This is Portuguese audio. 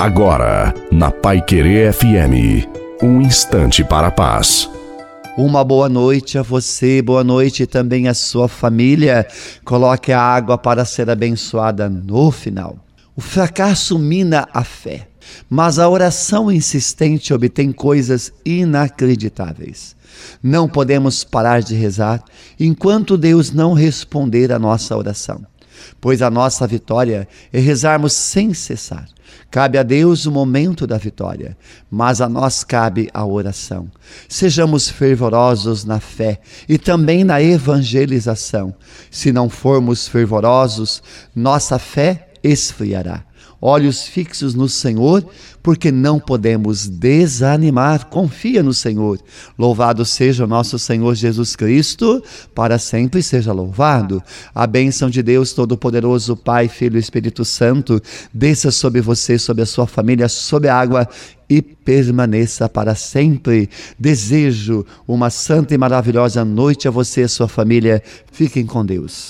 Agora, na Pai Querer FM, um instante para a paz. Uma boa noite a você, boa noite também à sua família. Coloque a água para ser abençoada no final. O fracasso mina a fé, mas a oração insistente obtém coisas inacreditáveis. Não podemos parar de rezar enquanto Deus não responder a nossa oração, pois a nossa vitória é rezarmos sem cessar. Cabe a Deus o momento da vitória, mas a nós cabe a oração. Sejamos fervorosos na fé e também na evangelização. Se não formos fervorosos, nossa fé esfriará olhos fixos no Senhor, porque não podemos desanimar. Confia no Senhor. Louvado seja o nosso Senhor Jesus Cristo, para sempre seja louvado. A bênção de Deus Todo-Poderoso, Pai, Filho e Espírito Santo, desça sobre você, sobre a sua família, sobre a água e permaneça para sempre. Desejo uma santa e maravilhosa noite a você e a sua família. Fiquem com Deus.